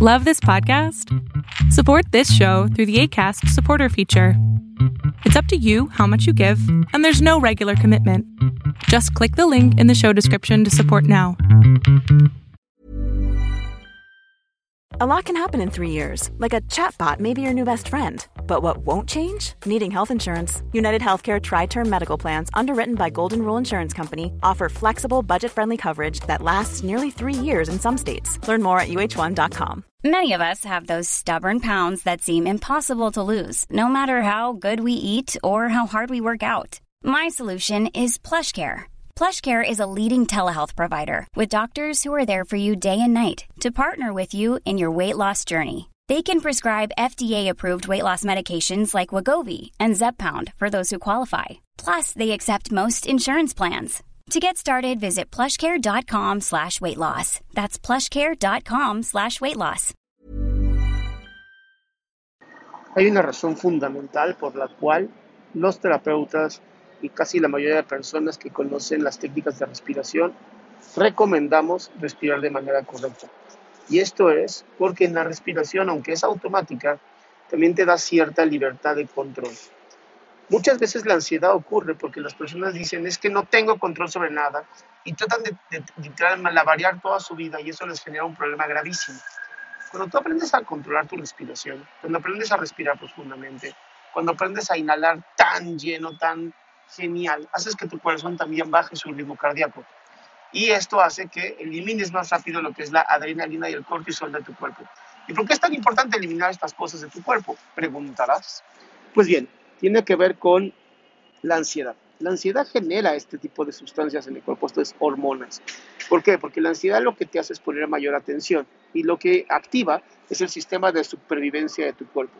Love this podcast? Support this show through the ACAST supporter feature. It's up to you how much you give, and there's no regular commitment. Just click the link in the show description to support now. A lot can happen in three years, like a chatbot may be your new best friend. But what won't change? Needing health insurance. United Healthcare Tri Term Medical Plans, underwritten by Golden Rule Insurance Company, offer flexible, budget friendly coverage that lasts nearly three years in some states. Learn more at uh1.com. Many of us have those stubborn pounds that seem impossible to lose, no matter how good we eat or how hard we work out. My solution is PlushCare. PlushCare is a leading telehealth provider with doctors who are there for you day and night to partner with you in your weight loss journey. They can prescribe FDA-approved weight loss medications like Wegovy and Zepbound for those who qualify. Plus, they accept most insurance plans. To get started, visit plushcare.com slash weight loss. That's plushcare.com slash weight loss. Hay una razón fundamental por la cual los terapeutas y casi la mayoría de personas que conocen las técnicas de respiración recomendamos respirar de manera correcta. Y esto es porque en la respiración, aunque es automática, también te da cierta libertad de control. Muchas veces la ansiedad ocurre porque las personas dicen es que no tengo control sobre nada y tratan de, de, de malavariar toda su vida y eso les genera un problema gravísimo. Cuando tú aprendes a controlar tu respiración, cuando aprendes a respirar profundamente, cuando aprendes a inhalar tan lleno, tan genial, haces que tu corazón también baje su ritmo cardíaco. Y esto hace que elimines más rápido lo que es la adrenalina y el cortisol de tu cuerpo. ¿Y por qué es tan importante eliminar estas cosas de tu cuerpo? Preguntarás. Pues bien, tiene que ver con la ansiedad. La ansiedad genera este tipo de sustancias en el cuerpo, esto es hormonas. ¿Por qué? Porque la ansiedad lo que te hace es poner mayor atención y lo que activa es el sistema de supervivencia de tu cuerpo.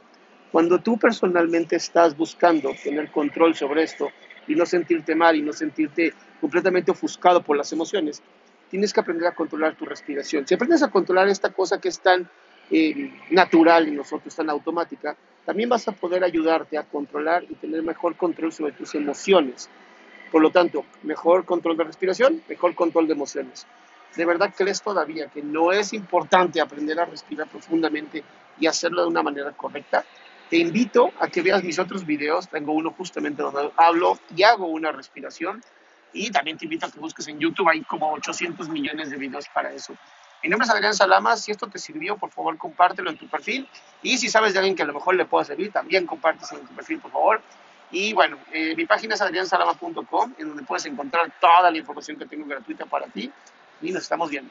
Cuando tú personalmente estás buscando tener control sobre esto y no sentirte mal y no sentirte completamente ofuscado por las emociones, tienes que aprender a controlar tu respiración. Si aprendes a controlar esta cosa que es tan eh, natural en nosotros, tan automática, también vas a poder ayudarte a controlar y tener mejor control sobre tus emociones. Por lo tanto, mejor control de respiración, mejor control de emociones. ¿De verdad crees todavía que no es importante aprender a respirar profundamente y hacerlo de una manera correcta? Te invito a que veas mis otros videos. Tengo uno justamente donde hablo y hago una respiración. Y también te invito a que busques en YouTube. Hay como 800 millones de videos para eso. Mi nombre es Adrián Salama. Si esto te sirvió, por favor, compártelo en tu perfil. Y si sabes de alguien que a lo mejor le pueda servir, también compártelo en tu perfil, por favor. Y bueno, eh, mi página es adriansalama.com, en donde puedes encontrar toda la información que tengo gratuita para ti. Y nos estamos viendo.